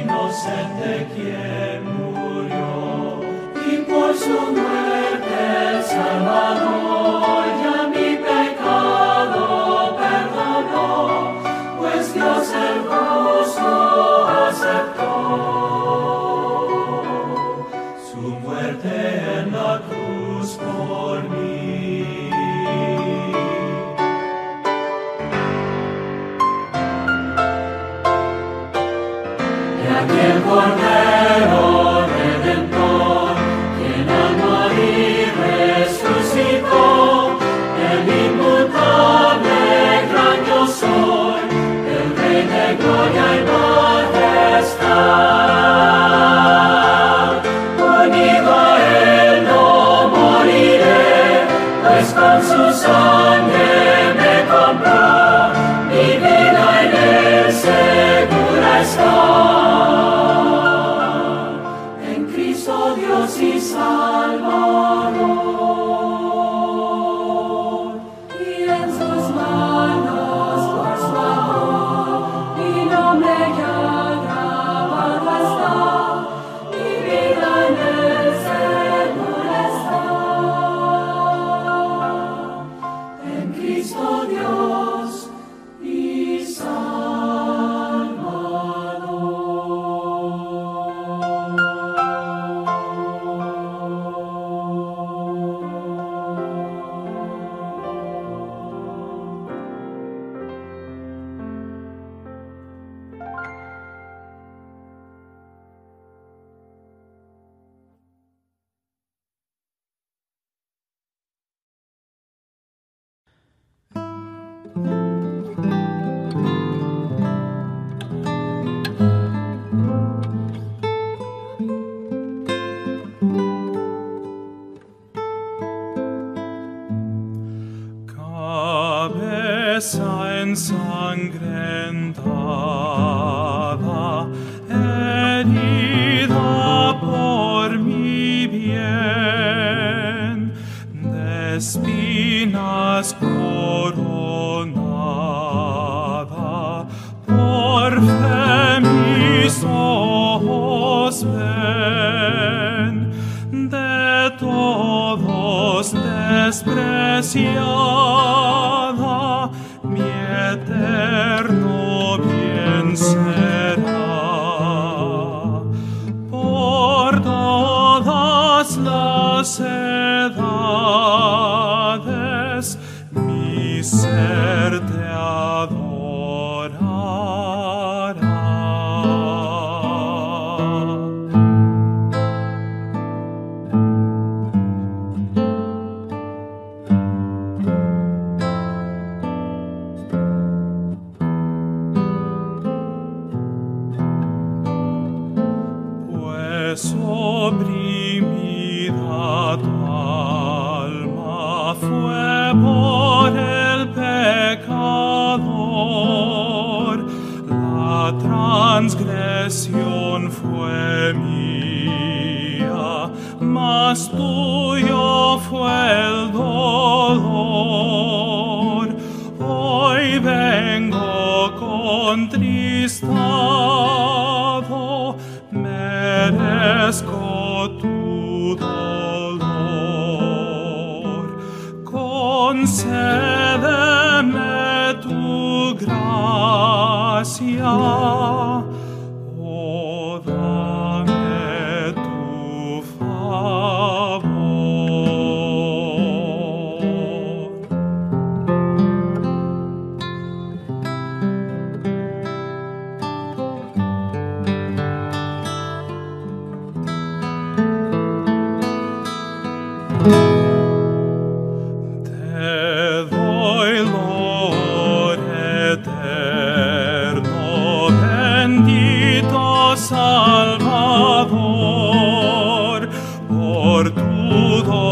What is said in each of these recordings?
inocente quien murió y por su muerte el Salvador 두 더.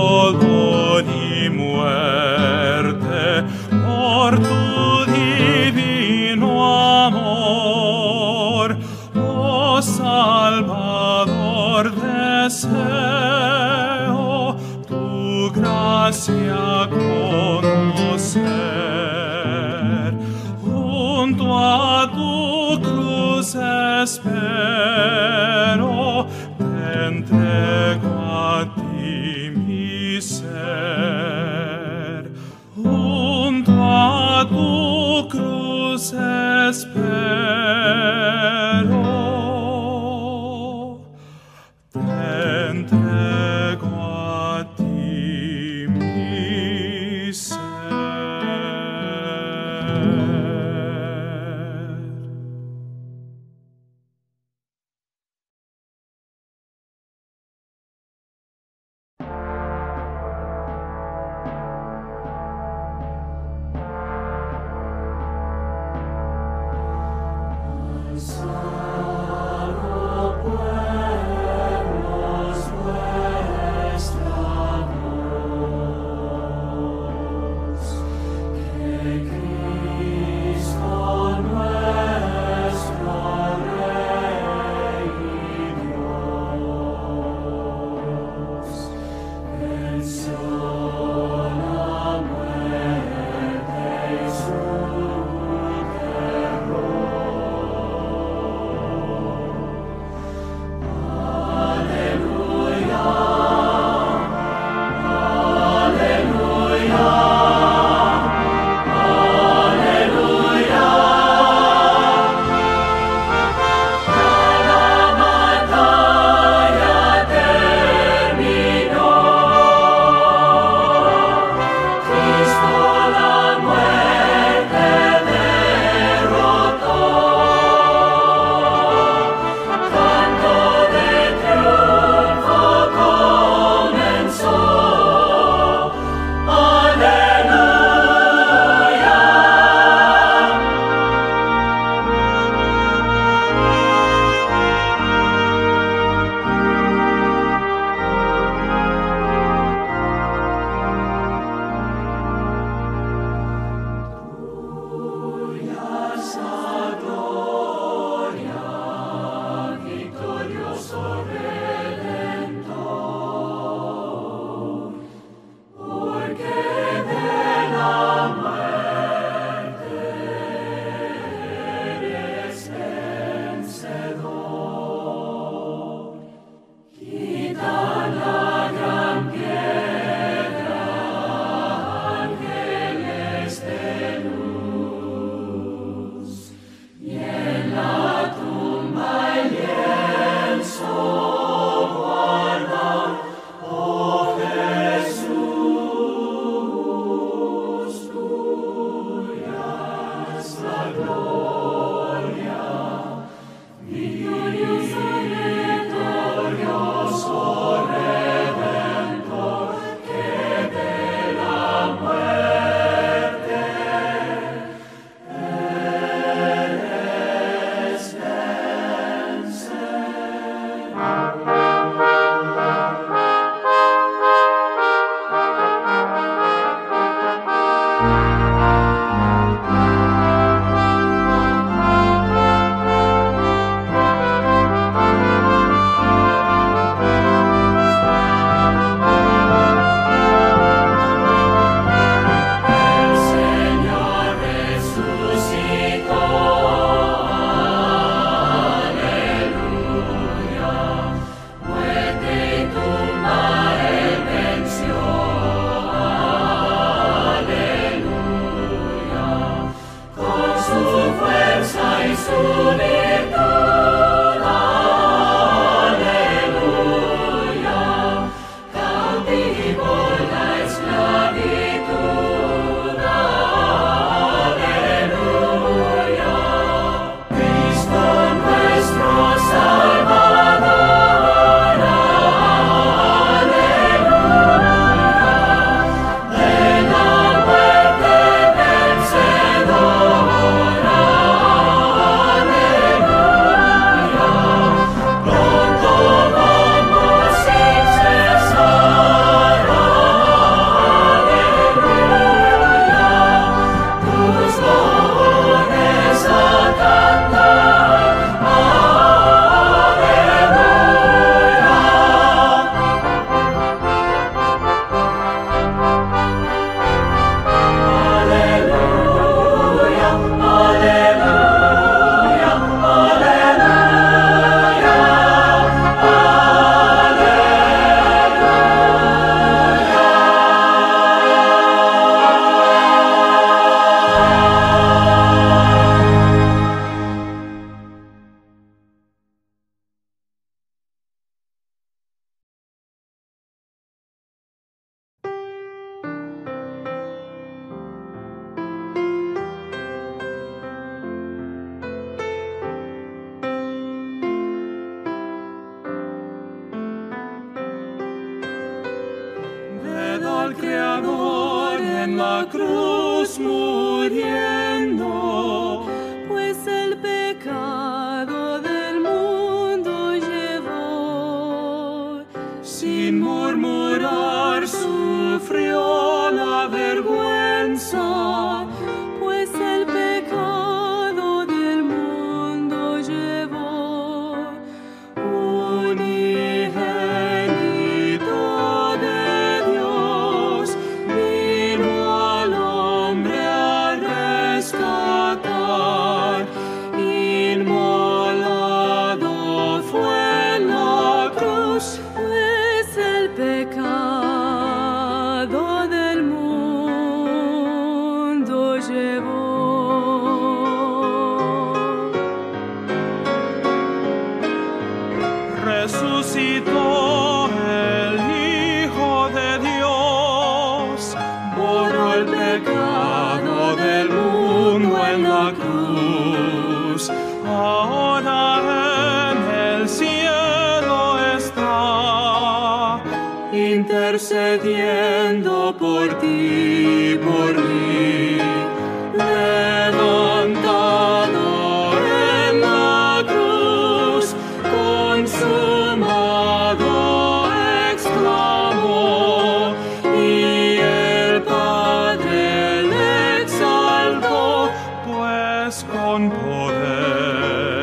Con poder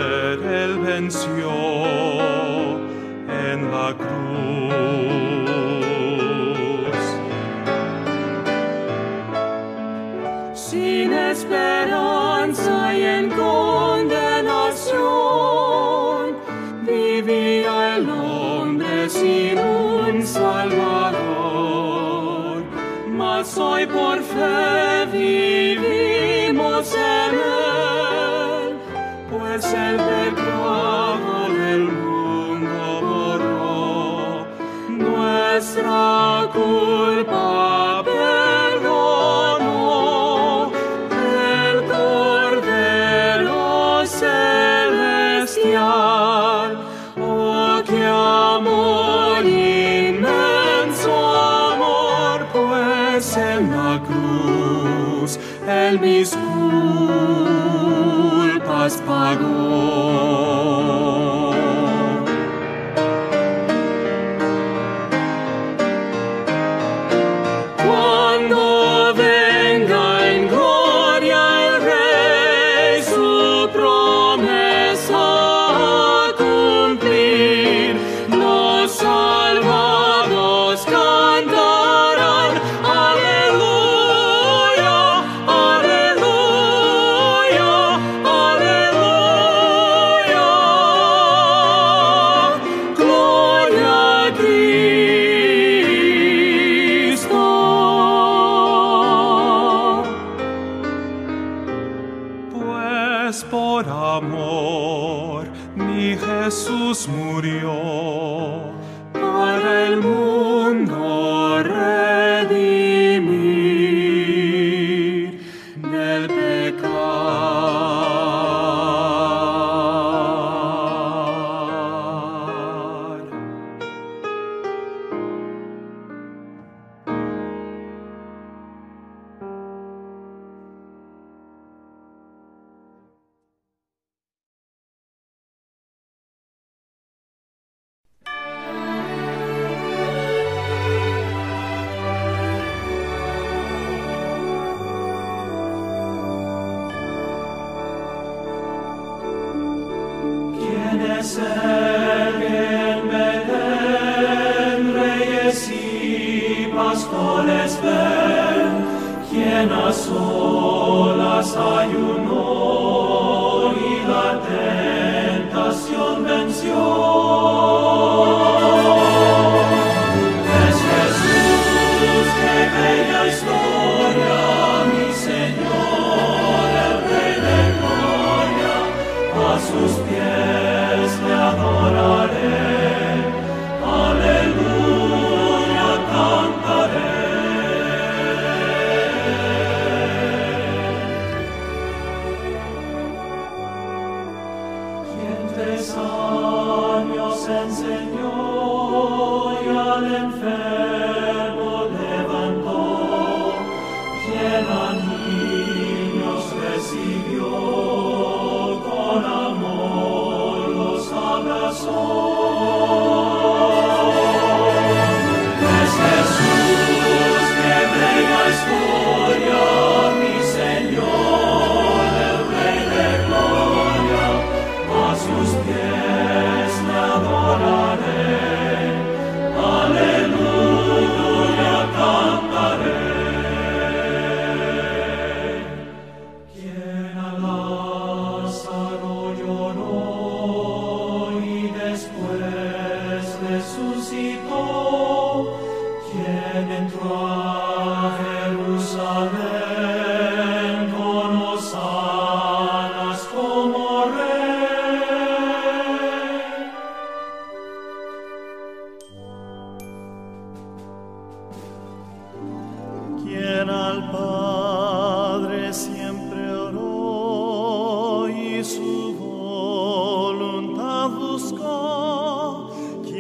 él venció en la cruz.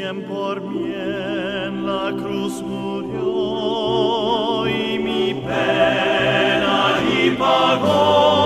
quien por mí en la cruz murió y mi pena y pagó.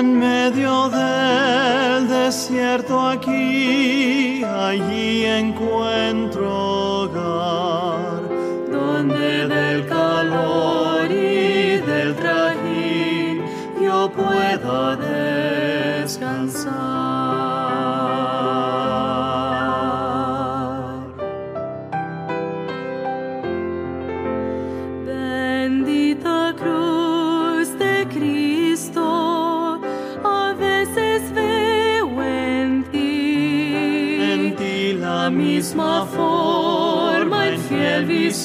en medio del desierto aquí, allí encuentro hogar, donde del calor y del trajín yo pueda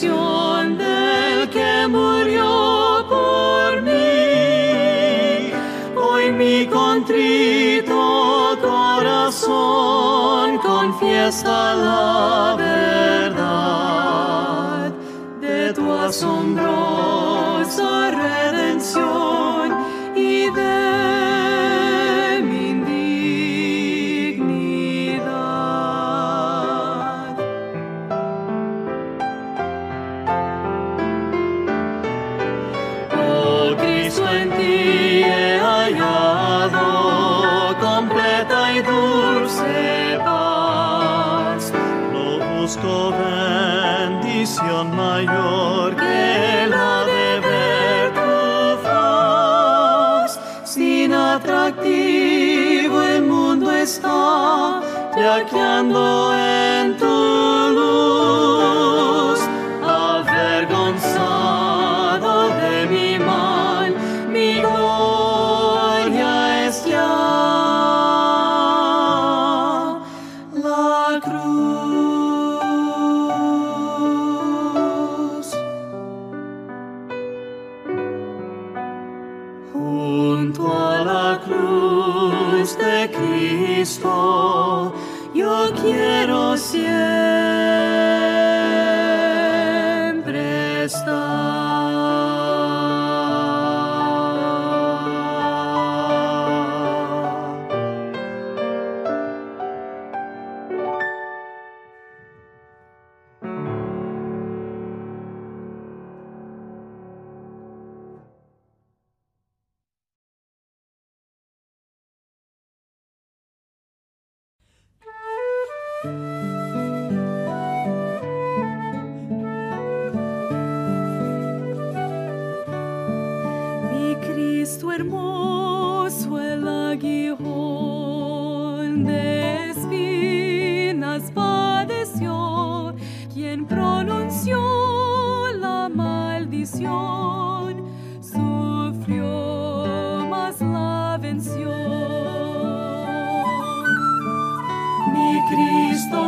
del que murió por mí. Hoy mi contrito corazón confiesa la verdad. está, ya que ando en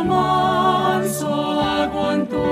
manso aguantó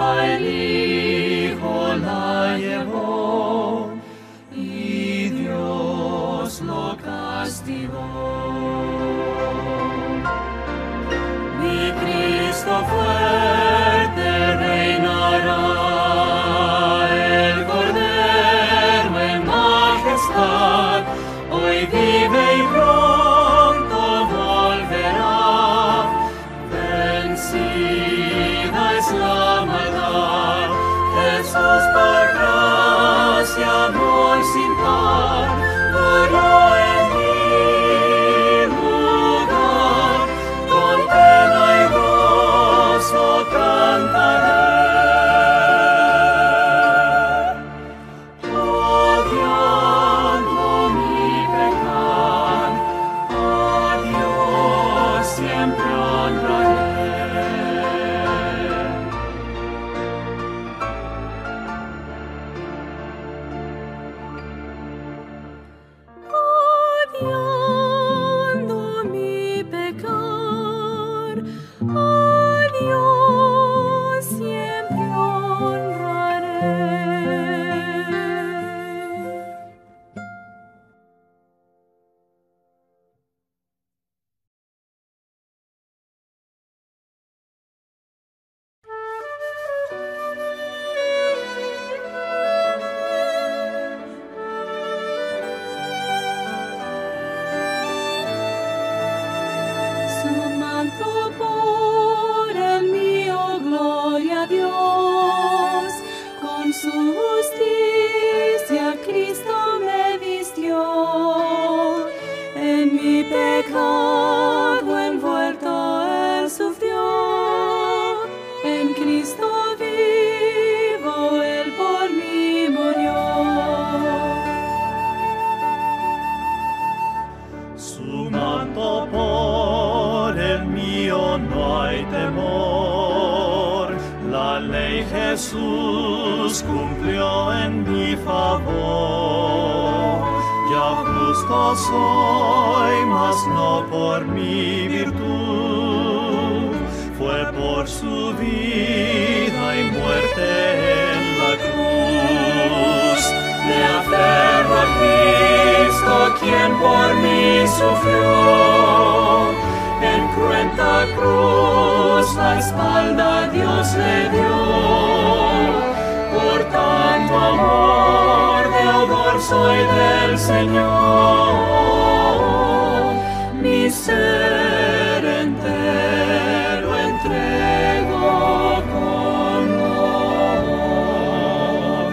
el Hijo la llevó y Dios lo castigó. Mi Cristo fuerte reinará, el Cordero en majestad, hoy vive y pronto volverá. Vencida es la So. Soy, mas no por mi virtud. Fue por su vida y muerte en la cruz. Me aferro a Cristo, quien por mí sufrió. En cruenta cruz la espalda Dios le dio. Por tanto amor, deudor soy del Señor. Ser entero entrego con amor.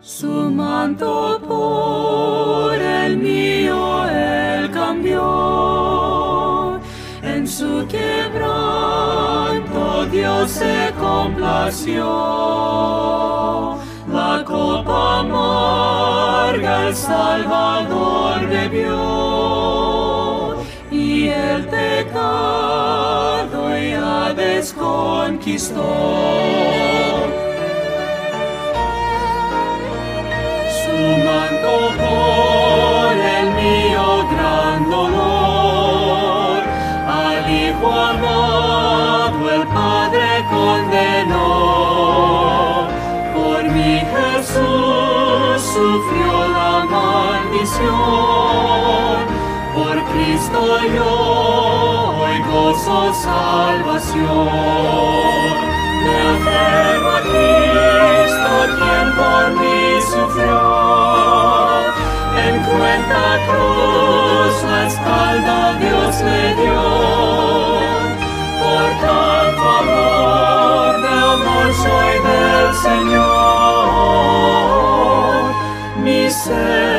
Su manto por el mío él cambió. En su quebranto Dios se complació. Amarga el Salvador bebió. Y el pecado ya desconquistó. sufrió la maldición. Por Cristo yo hoy gozo salvación. Me aferro a Cristo, quien por mí sufrió. En cuenta cruz la espalda Dios le dio. Por tanto amor, de amor soy del Señor. say.